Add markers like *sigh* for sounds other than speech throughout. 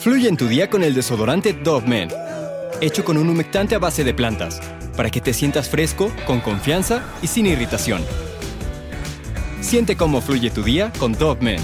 Fluye en tu día con el desodorante Dove Men, hecho con un humectante a base de plantas, para que te sientas fresco, con confianza y sin irritación. Siente cómo fluye tu día con Dove Men.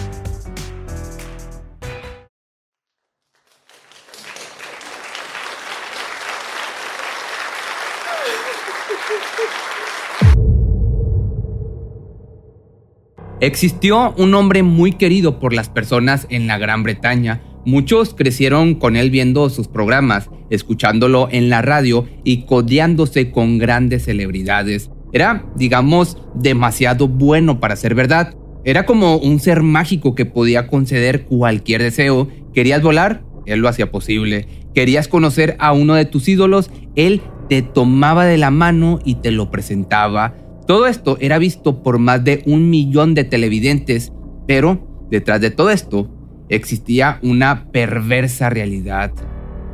Existió un hombre muy querido por las personas en la Gran Bretaña. Muchos crecieron con él viendo sus programas, escuchándolo en la radio y codeándose con grandes celebridades. Era, digamos, demasiado bueno para ser verdad. Era como un ser mágico que podía conceder cualquier deseo. ¿Querías volar? Él lo hacía posible. ¿Querías conocer a uno de tus ídolos? Él te tomaba de la mano y te lo presentaba. Todo esto era visto por más de un millón de televidentes, pero detrás de todo esto existía una perversa realidad.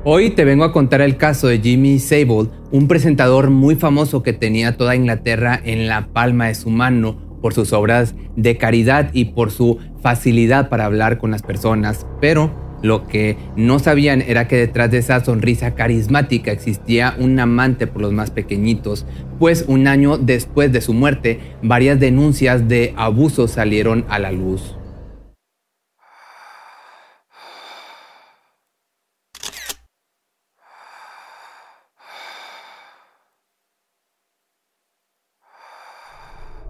Hoy te vengo a contar el caso de Jimmy Sable, un presentador muy famoso que tenía toda Inglaterra en la palma de su mano por sus obras de caridad y por su facilidad para hablar con las personas, pero lo que no sabían era que detrás de esa sonrisa carismática existía un amante por los más pequeñitos, pues un año después de su muerte, varias denuncias de abuso salieron a la luz.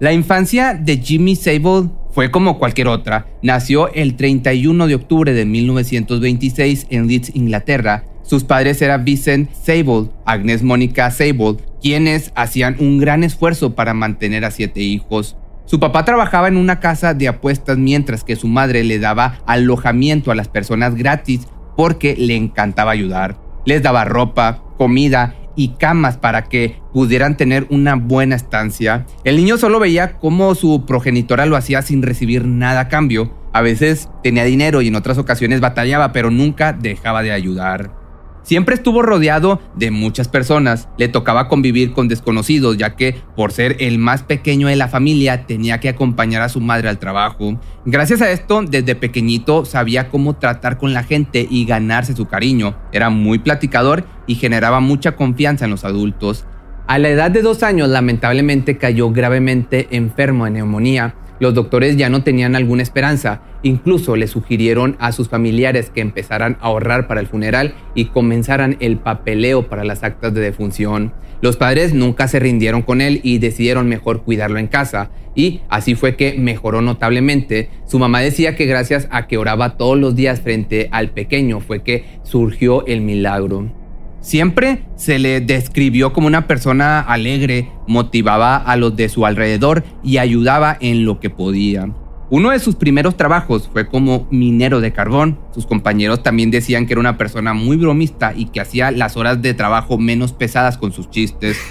La infancia de Jimmy Sable fue como cualquier otra. Nació el 31 de octubre de 1926 en Leeds, Inglaterra. Sus padres eran Vincent Sable, Agnes Mónica Sable, quienes hacían un gran esfuerzo para mantener a siete hijos. Su papá trabajaba en una casa de apuestas mientras que su madre le daba alojamiento a las personas gratis porque le encantaba ayudar. Les daba ropa, comida y camas para que pudieran tener una buena estancia. El niño solo veía cómo su progenitora lo hacía sin recibir nada a cambio. A veces tenía dinero y en otras ocasiones batallaba, pero nunca dejaba de ayudar. Siempre estuvo rodeado de muchas personas, le tocaba convivir con desconocidos ya que por ser el más pequeño de la familia tenía que acompañar a su madre al trabajo. Gracias a esto, desde pequeñito sabía cómo tratar con la gente y ganarse su cariño. Era muy platicador y generaba mucha confianza en los adultos. A la edad de dos años lamentablemente cayó gravemente enfermo de neumonía los doctores ya no tenían alguna esperanza, incluso le sugirieron a sus familiares que empezaran a ahorrar para el funeral y comenzaran el papeleo para las actas de defunción. Los padres nunca se rindieron con él y decidieron mejor cuidarlo en casa, y así fue que mejoró notablemente. Su mamá decía que gracias a que oraba todos los días frente al pequeño fue que surgió el milagro. Siempre se le describió como una persona alegre, motivaba a los de su alrededor y ayudaba en lo que podía. Uno de sus primeros trabajos fue como minero de carbón. Sus compañeros también decían que era una persona muy bromista y que hacía las horas de trabajo menos pesadas con sus chistes. *laughs*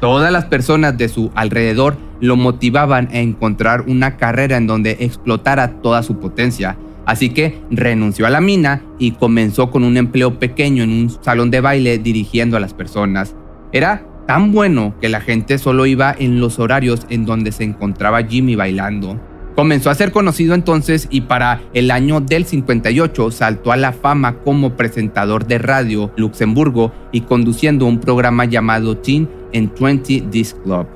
Todas las personas de su alrededor lo motivaban a encontrar una carrera en donde explotara toda su potencia Así que renunció a la mina y comenzó con un empleo pequeño en un salón de baile dirigiendo a las personas. Era tan bueno que la gente solo iba en los horarios en donde se encontraba Jimmy bailando. Comenzó a ser conocido entonces y para el año del 58 saltó a la fama como presentador de radio Luxemburgo y conduciendo un programa llamado Teen en 20 Disc Club.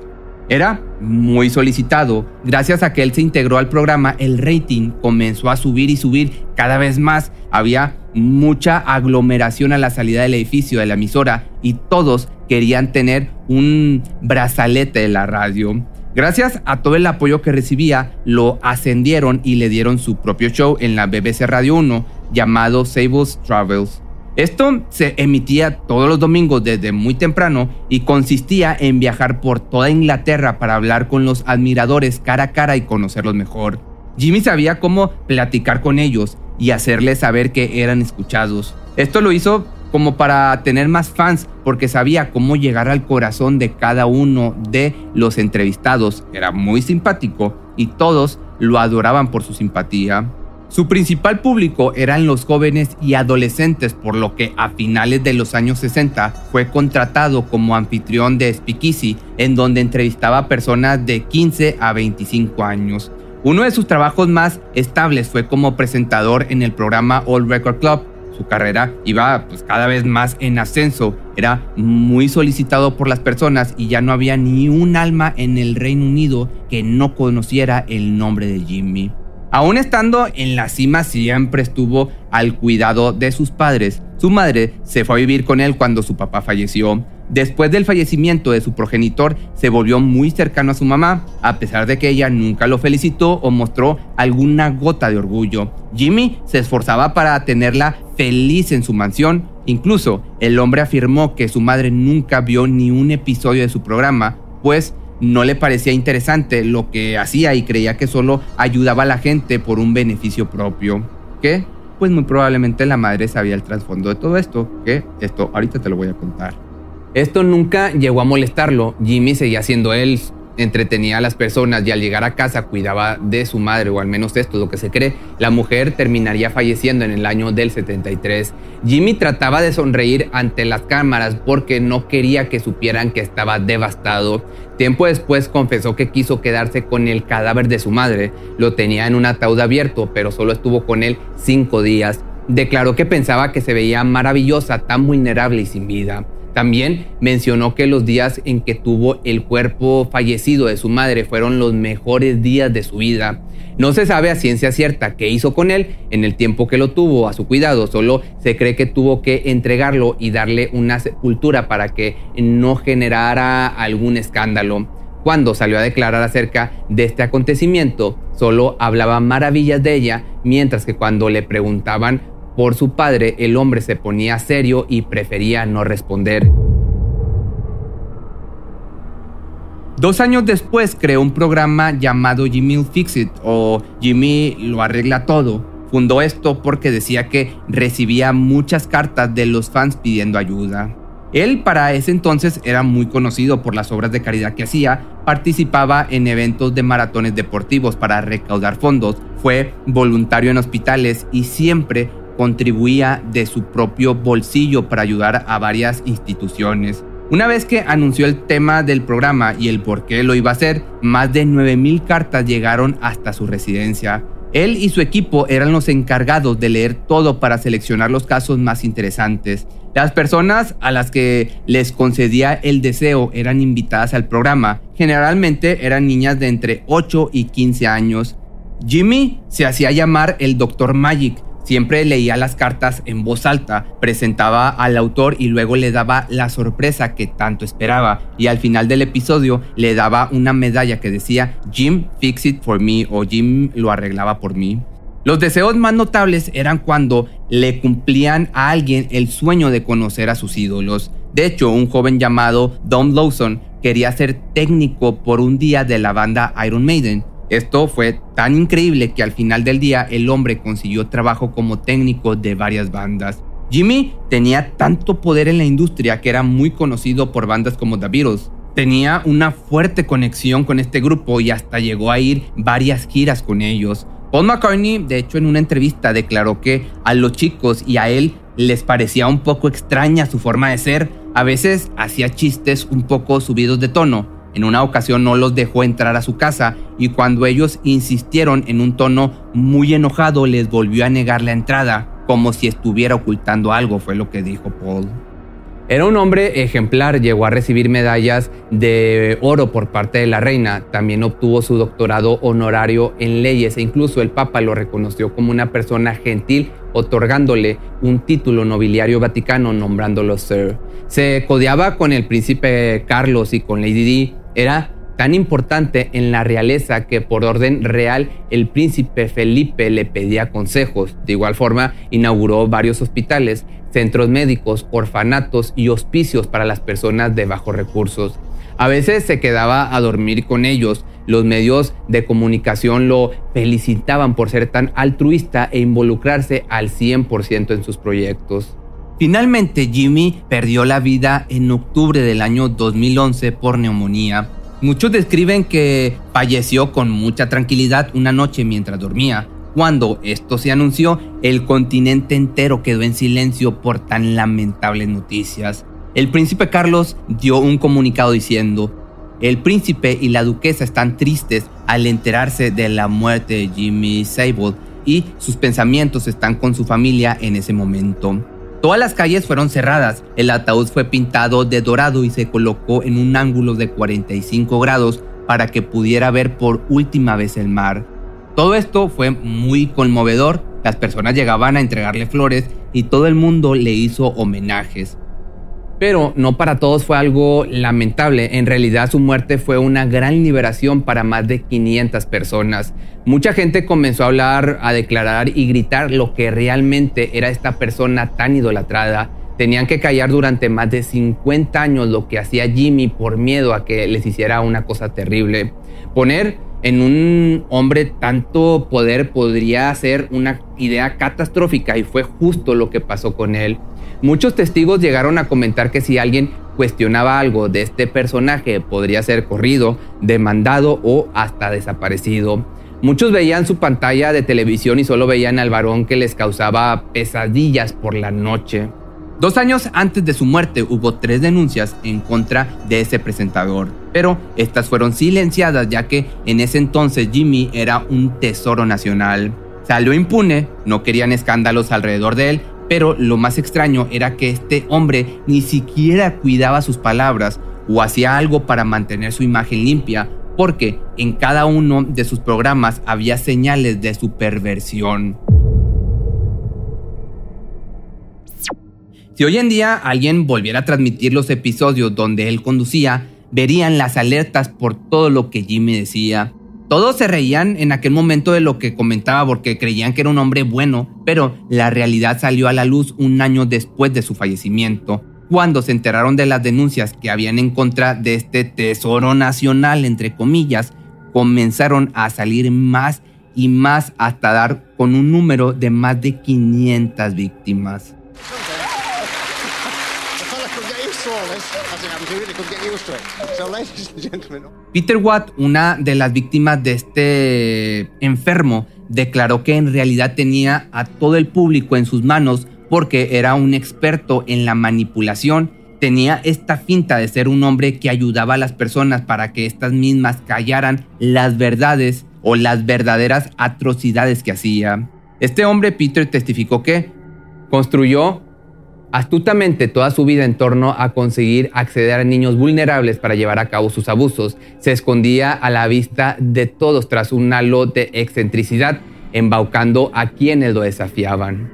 Era muy solicitado. Gracias a que él se integró al programa, el rating comenzó a subir y subir cada vez más. Había mucha aglomeración a la salida del edificio de la emisora y todos querían tener un brazalete de la radio. Gracias a todo el apoyo que recibía, lo ascendieron y le dieron su propio show en la BBC Radio 1 llamado Sables Travels. Esto se emitía todos los domingos desde muy temprano y consistía en viajar por toda Inglaterra para hablar con los admiradores cara a cara y conocerlos mejor. Jimmy sabía cómo platicar con ellos y hacerles saber que eran escuchados. Esto lo hizo como para tener más fans porque sabía cómo llegar al corazón de cada uno de los entrevistados. Era muy simpático y todos lo adoraban por su simpatía. Su principal público eran los jóvenes y adolescentes, por lo que a finales de los años 60 fue contratado como anfitrión de Speakeasy, en donde entrevistaba a personas de 15 a 25 años. Uno de sus trabajos más estables fue como presentador en el programa All Record Club. Su carrera iba pues, cada vez más en ascenso, era muy solicitado por las personas y ya no había ni un alma en el Reino Unido que no conociera el nombre de Jimmy. Aún estando en la cima, siempre estuvo al cuidado de sus padres. Su madre se fue a vivir con él cuando su papá falleció. Después del fallecimiento de su progenitor, se volvió muy cercano a su mamá, a pesar de que ella nunca lo felicitó o mostró alguna gota de orgullo. Jimmy se esforzaba para tenerla feliz en su mansión. Incluso el hombre afirmó que su madre nunca vio ni un episodio de su programa, pues no le parecía interesante lo que hacía y creía que solo ayudaba a la gente por un beneficio propio. ¿Qué? Pues muy probablemente la madre sabía el trasfondo de todo esto, que esto ahorita te lo voy a contar. Esto nunca llegó a molestarlo, Jimmy seguía siendo él, entretenía a las personas y al llegar a casa cuidaba de su madre, o al menos esto es lo que se cree. La mujer terminaría falleciendo en el año del 73. Jimmy trataba de sonreír ante las cámaras porque no quería que supieran que estaba devastado. Tiempo después confesó que quiso quedarse con el cadáver de su madre. Lo tenía en un ataúd abierto, pero solo estuvo con él cinco días. Declaró que pensaba que se veía maravillosa, tan vulnerable y sin vida. También mencionó que los días en que tuvo el cuerpo fallecido de su madre fueron los mejores días de su vida. No se sabe a ciencia cierta qué hizo con él en el tiempo que lo tuvo a su cuidado, solo se cree que tuvo que entregarlo y darle una sepultura para que no generara algún escándalo. Cuando salió a declarar acerca de este acontecimiento, solo hablaba maravillas de ella, mientras que cuando le preguntaban por su padre, el hombre se ponía serio y prefería no responder. Dos años después creó un programa llamado Jimmy Fix It o Jimmy lo arregla todo. Fundó esto porque decía que recibía muchas cartas de los fans pidiendo ayuda. Él para ese entonces era muy conocido por las obras de caridad que hacía, participaba en eventos de maratones deportivos para recaudar fondos, fue voluntario en hospitales y siempre contribuía de su propio bolsillo para ayudar a varias instituciones. Una vez que anunció el tema del programa y el por qué lo iba a hacer, más de 9.000 cartas llegaron hasta su residencia. Él y su equipo eran los encargados de leer todo para seleccionar los casos más interesantes. Las personas a las que les concedía el deseo eran invitadas al programa. Generalmente eran niñas de entre 8 y 15 años. Jimmy se hacía llamar el Dr. Magic Siempre leía las cartas en voz alta, presentaba al autor y luego le daba la sorpresa que tanto esperaba. Y al final del episodio le daba una medalla que decía Jim fix it for me o Jim lo arreglaba por mí. Los deseos más notables eran cuando le cumplían a alguien el sueño de conocer a sus ídolos. De hecho, un joven llamado Don Lawson quería ser técnico por un día de la banda Iron Maiden esto fue tan increíble que al final del día el hombre consiguió trabajo como técnico de varias bandas. Jimmy tenía tanto poder en la industria que era muy conocido por bandas como The Beatles. Tenía una fuerte conexión con este grupo y hasta llegó a ir varias giras con ellos. Paul McCartney, de hecho, en una entrevista declaró que a los chicos y a él les parecía un poco extraña su forma de ser. A veces hacía chistes un poco subidos de tono, en una ocasión no los dejó entrar a su casa y cuando ellos insistieron en un tono muy enojado les volvió a negar la entrada, como si estuviera ocultando algo, fue lo que dijo Paul. Era un hombre ejemplar, llegó a recibir medallas de oro por parte de la reina, también obtuvo su doctorado honorario en leyes e incluso el Papa lo reconoció como una persona gentil, otorgándole un título nobiliario vaticano nombrándolo Sir. Se codeaba con el príncipe Carlos y con Lady Di, era tan importante en la realeza que por orden real el príncipe Felipe le pedía consejos. De igual forma, inauguró varios hospitales, centros médicos, orfanatos y hospicios para las personas de bajos recursos. A veces se quedaba a dormir con ellos. Los medios de comunicación lo felicitaban por ser tan altruista e involucrarse al 100% en sus proyectos. Finalmente, Jimmy perdió la vida en octubre del año 2011 por neumonía. Muchos describen que falleció con mucha tranquilidad una noche mientras dormía. Cuando esto se anunció, el continente entero quedó en silencio por tan lamentables noticias. El príncipe Carlos dio un comunicado diciendo, El príncipe y la duquesa están tristes al enterarse de la muerte de Jimmy Sable y sus pensamientos están con su familia en ese momento. Todas las calles fueron cerradas, el ataúd fue pintado de dorado y se colocó en un ángulo de 45 grados para que pudiera ver por última vez el mar. Todo esto fue muy conmovedor, las personas llegaban a entregarle flores y todo el mundo le hizo homenajes. Pero no para todos fue algo lamentable. En realidad su muerte fue una gran liberación para más de 500 personas. Mucha gente comenzó a hablar, a declarar y gritar lo que realmente era esta persona tan idolatrada. Tenían que callar durante más de 50 años lo que hacía Jimmy por miedo a que les hiciera una cosa terrible. Poner en un hombre tanto poder podría ser una idea catastrófica y fue justo lo que pasó con él. Muchos testigos llegaron a comentar que si alguien cuestionaba algo de este personaje podría ser corrido, demandado o hasta desaparecido. Muchos veían su pantalla de televisión y solo veían al varón que les causaba pesadillas por la noche. Dos años antes de su muerte hubo tres denuncias en contra de ese presentador, pero estas fueron silenciadas ya que en ese entonces Jimmy era un tesoro nacional. Salió impune, no querían escándalos alrededor de él pero lo más extraño era que este hombre ni siquiera cuidaba sus palabras o hacía algo para mantener su imagen limpia, porque en cada uno de sus programas había señales de su perversión. Si hoy en día alguien volviera a transmitir los episodios donde él conducía, verían las alertas por todo lo que Jimmy decía. Todos se reían en aquel momento de lo que comentaba porque creían que era un hombre bueno, pero la realidad salió a la luz un año después de su fallecimiento, cuando se enteraron de las denuncias que habían en contra de este tesoro nacional, entre comillas, comenzaron a salir más y más hasta dar con un número de más de 500 víctimas. Peter Watt, una de las víctimas de este enfermo, declaró que en realidad tenía a todo el público en sus manos porque era un experto en la manipulación. Tenía esta finta de ser un hombre que ayudaba a las personas para que éstas mismas callaran las verdades o las verdaderas atrocidades que hacía. Este hombre, Peter, testificó que construyó astutamente toda su vida en torno a conseguir acceder a niños vulnerables para llevar a cabo sus abusos. Se escondía a la vista de todos tras un halo de excentricidad, embaucando a quienes lo desafiaban.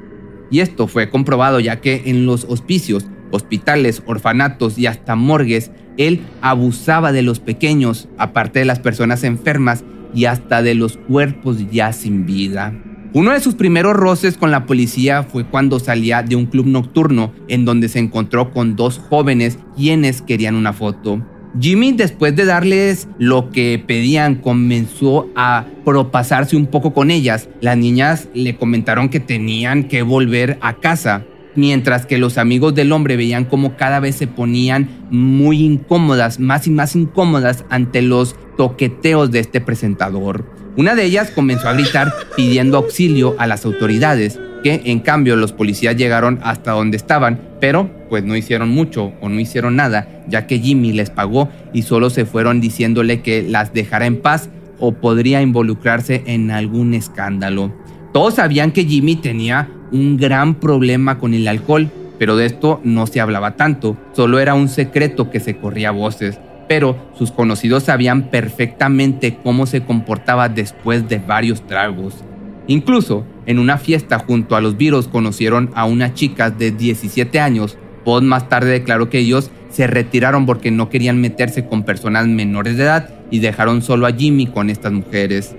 Y esto fue comprobado ya que en los hospicios, hospitales, orfanatos y hasta morgues, él abusaba de los pequeños, aparte de las personas enfermas y hasta de los cuerpos ya sin vida. Uno de sus primeros roces con la policía fue cuando salía de un club nocturno en donde se encontró con dos jóvenes quienes querían una foto. Jimmy, después de darles lo que pedían, comenzó a propasarse un poco con ellas. Las niñas le comentaron que tenían que volver a casa, mientras que los amigos del hombre veían como cada vez se ponían muy incómodas, más y más incómodas ante los toqueteos de este presentador. Una de ellas comenzó a gritar pidiendo auxilio a las autoridades, que en cambio los policías llegaron hasta donde estaban, pero pues no hicieron mucho o no hicieron nada, ya que Jimmy les pagó y solo se fueron diciéndole que las dejara en paz o podría involucrarse en algún escándalo. Todos sabían que Jimmy tenía un gran problema con el alcohol, pero de esto no se hablaba tanto, solo era un secreto que se corría voces pero sus conocidos sabían perfectamente cómo se comportaba después de varios tragos. Incluso en una fiesta junto a los virus conocieron a una chica de 17 años. Pod más tarde declaró que ellos se retiraron porque no querían meterse con personas menores de edad y dejaron solo a Jimmy con estas mujeres.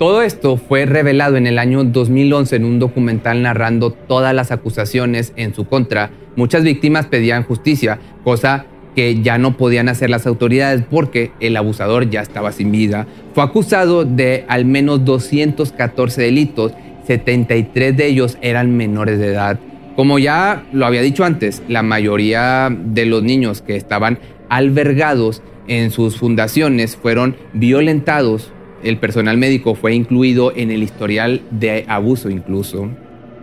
Todo esto fue revelado en el año 2011 en un documental narrando todas las acusaciones en su contra. Muchas víctimas pedían justicia, cosa que ya no podían hacer las autoridades porque el abusador ya estaba sin vida. Fue acusado de al menos 214 delitos, 73 de ellos eran menores de edad. Como ya lo había dicho antes, la mayoría de los niños que estaban albergados en sus fundaciones fueron violentados. El personal médico fue incluido en el historial de abuso incluso.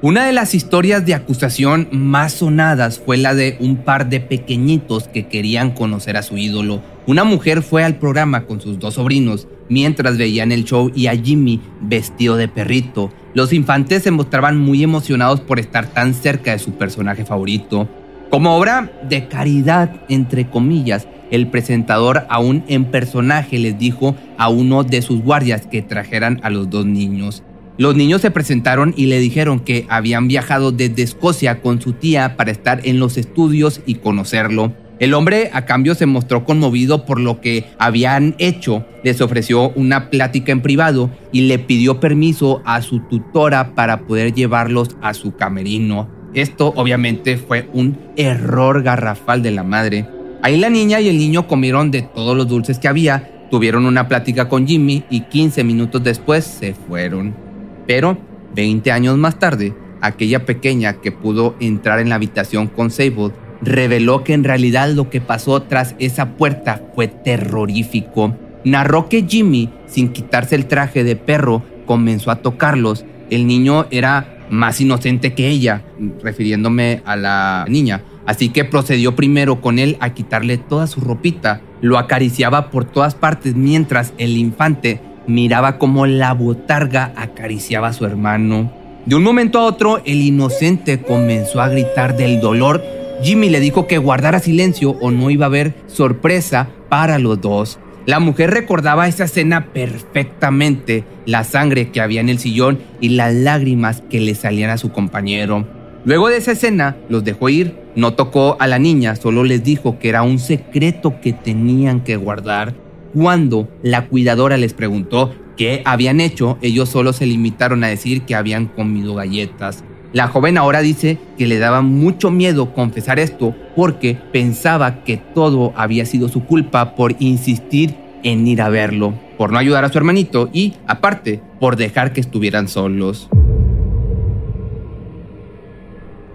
Una de las historias de acusación más sonadas fue la de un par de pequeñitos que querían conocer a su ídolo. Una mujer fue al programa con sus dos sobrinos mientras veían el show y a Jimmy vestido de perrito. Los infantes se mostraban muy emocionados por estar tan cerca de su personaje favorito. Como obra de caridad, entre comillas, el presentador aún en personaje les dijo a uno de sus guardias que trajeran a los dos niños. Los niños se presentaron y le dijeron que habían viajado desde Escocia con su tía para estar en los estudios y conocerlo. El hombre a cambio se mostró conmovido por lo que habían hecho, les ofreció una plática en privado y le pidió permiso a su tutora para poder llevarlos a su camerino. Esto obviamente fue un error garrafal de la madre. Ahí la niña y el niño comieron de todos los dulces que había, tuvieron una plática con Jimmy y 15 minutos después se fueron. Pero 20 años más tarde, aquella pequeña que pudo entrar en la habitación con Sable reveló que en realidad lo que pasó tras esa puerta fue terrorífico. Narró que Jimmy, sin quitarse el traje de perro, comenzó a tocarlos. El niño era más inocente que ella, refiriéndome a la niña. Así que procedió primero con él a quitarle toda su ropita. Lo acariciaba por todas partes mientras el infante miraba como la botarga acariciaba a su hermano. De un momento a otro, el inocente comenzó a gritar del dolor. Jimmy le dijo que guardara silencio o no iba a haber sorpresa para los dos. La mujer recordaba esa escena perfectamente, la sangre que había en el sillón y las lágrimas que le salían a su compañero. Luego de esa escena, los dejó ir, no tocó a la niña, solo les dijo que era un secreto que tenían que guardar. Cuando la cuidadora les preguntó qué habían hecho, ellos solo se limitaron a decir que habían comido galletas. La joven ahora dice que le daba mucho miedo confesar esto porque pensaba que todo había sido su culpa por insistir en ir a verlo, por no ayudar a su hermanito y, aparte, por dejar que estuvieran solos.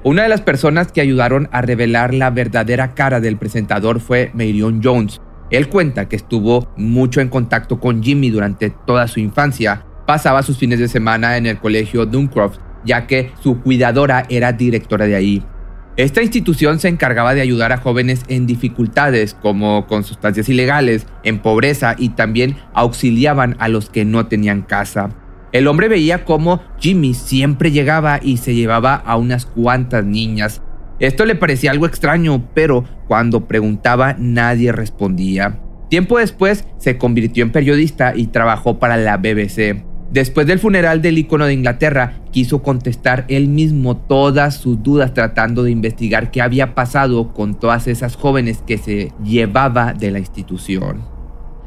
Una de las personas que ayudaron a revelar la verdadera cara del presentador fue Marion Jones. Él cuenta que estuvo mucho en contacto con Jimmy durante toda su infancia. Pasaba sus fines de semana en el colegio Duncroft, ya que su cuidadora era directora de ahí. Esta institución se encargaba de ayudar a jóvenes en dificultades, como con sustancias ilegales, en pobreza y también auxiliaban a los que no tenían casa. El hombre veía cómo Jimmy siempre llegaba y se llevaba a unas cuantas niñas. Esto le parecía algo extraño, pero cuando preguntaba nadie respondía. Tiempo después se convirtió en periodista y trabajó para la BBC. Después del funeral del icono de Inglaterra, quiso contestar él mismo todas sus dudas tratando de investigar qué había pasado con todas esas jóvenes que se llevaba de la institución.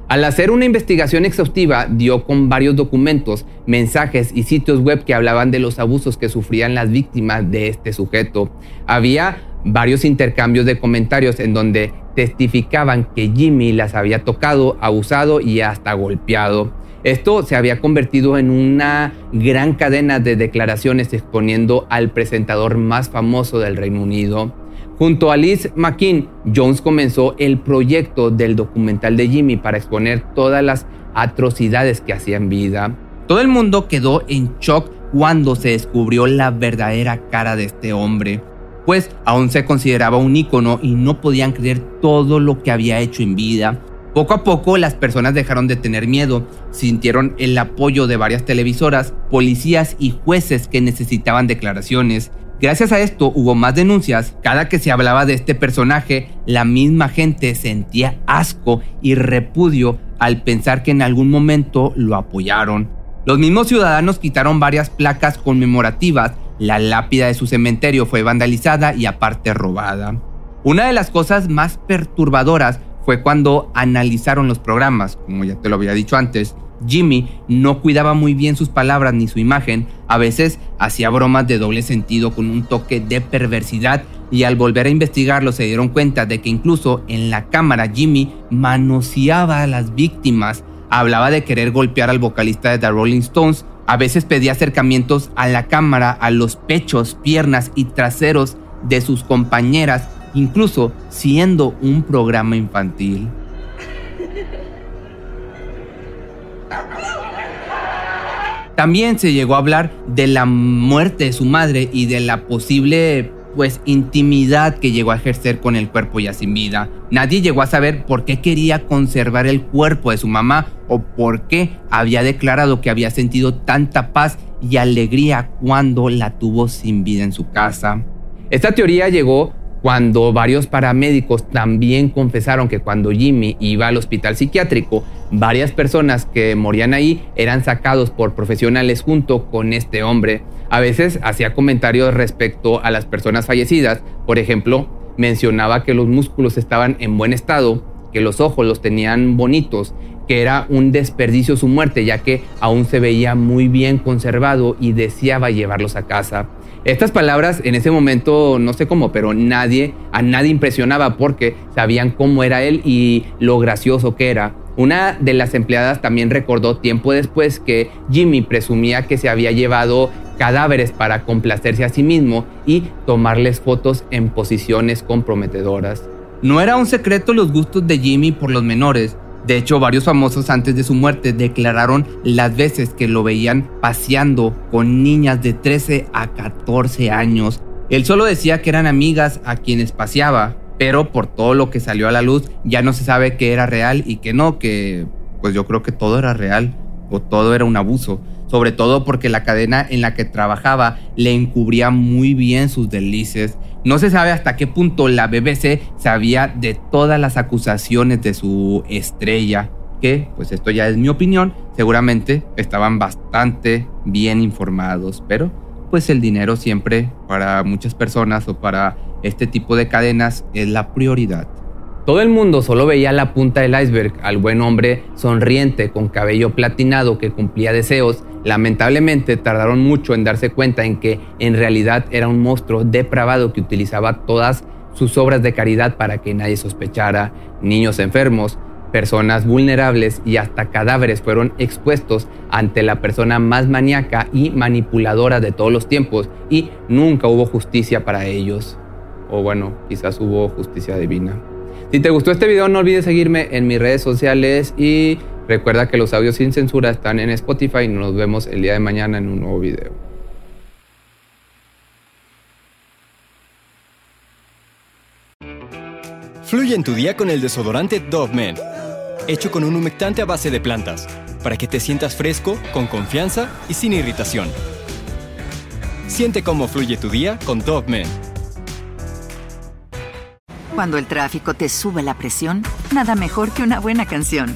Al hacer una investigación exhaustiva, dio con varios documentos, mensajes y sitios web que hablaban de los abusos que sufrían las víctimas de este sujeto. Había varios intercambios de comentarios en donde testificaban que Jimmy las había tocado, abusado y hasta golpeado. Esto se había convertido en una gran cadena de declaraciones exponiendo al presentador más famoso del Reino Unido. Junto a Liz McKean, Jones comenzó el proyecto del documental de Jimmy para exponer todas las atrocidades que hacía en vida. Todo el mundo quedó en shock cuando se descubrió la verdadera cara de este hombre, pues aún se consideraba un ícono y no podían creer todo lo que había hecho en vida. Poco a poco las personas dejaron de tener miedo, sintieron el apoyo de varias televisoras, policías y jueces que necesitaban declaraciones Gracias a esto hubo más denuncias. Cada que se hablaba de este personaje, la misma gente sentía asco y repudio al pensar que en algún momento lo apoyaron. Los mismos ciudadanos quitaron varias placas conmemorativas, la lápida de su cementerio fue vandalizada y aparte robada. Una de las cosas más perturbadoras fue cuando analizaron los programas, como ya te lo había dicho antes, Jimmy no cuidaba muy bien sus palabras ni su imagen, a veces hacía bromas de doble sentido con un toque de perversidad y al volver a investigarlo se dieron cuenta de que incluso en la cámara Jimmy manoseaba a las víctimas, hablaba de querer golpear al vocalista de The Rolling Stones, a veces pedía acercamientos a la cámara, a los pechos, piernas y traseros de sus compañeras, incluso siendo un programa infantil. También se llegó a hablar de la muerte de su madre y de la posible pues intimidad que llegó a ejercer con el cuerpo ya sin vida. Nadie llegó a saber por qué quería conservar el cuerpo de su mamá o por qué había declarado que había sentido tanta paz y alegría cuando la tuvo sin vida en su casa. Esta teoría llegó cuando varios paramédicos también confesaron que cuando Jimmy iba al hospital psiquiátrico, varias personas que morían ahí eran sacados por profesionales junto con este hombre. A veces hacía comentarios respecto a las personas fallecidas, por ejemplo, mencionaba que los músculos estaban en buen estado, que los ojos los tenían bonitos, que era un desperdicio su muerte ya que aún se veía muy bien conservado y deseaba llevarlos a casa. Estas palabras en ese momento, no sé cómo, pero nadie, a nadie impresionaba porque sabían cómo era él y lo gracioso que era. Una de las empleadas también recordó tiempo después que Jimmy presumía que se había llevado cadáveres para complacerse a sí mismo y tomarles fotos en posiciones comprometedoras. No era un secreto los gustos de Jimmy por los menores, de hecho, varios famosos antes de su muerte declararon las veces que lo veían paseando con niñas de 13 a 14 años. Él solo decía que eran amigas a quienes paseaba, pero por todo lo que salió a la luz ya no se sabe que era real y que no, que pues yo creo que todo era real o todo era un abuso, sobre todo porque la cadena en la que trabajaba le encubría muy bien sus delices no se sabe hasta qué punto la BBC sabía de todas las acusaciones de su estrella, que, pues esto ya es mi opinión, seguramente estaban bastante bien informados, pero pues el dinero siempre para muchas personas o para este tipo de cadenas es la prioridad. Todo el mundo solo veía la punta del iceberg al buen hombre sonriente con cabello platinado que cumplía deseos. Lamentablemente tardaron mucho en darse cuenta en que en realidad era un monstruo depravado que utilizaba todas sus obras de caridad para que nadie sospechara. Niños enfermos, personas vulnerables y hasta cadáveres fueron expuestos ante la persona más maníaca y manipuladora de todos los tiempos y nunca hubo justicia para ellos. O bueno, quizás hubo justicia divina. Si te gustó este video no olvides seguirme en mis redes sociales y recuerda que los audios sin censura están en Spotify y nos vemos el día de mañana en un nuevo video. Fluye en tu día con el desodorante Dove Men, hecho con un humectante a base de plantas, para que te sientas fresco, con confianza y sin irritación. Siente cómo fluye tu día con Dove Men. Cuando el tráfico te sube la presión, nada mejor que una buena canción.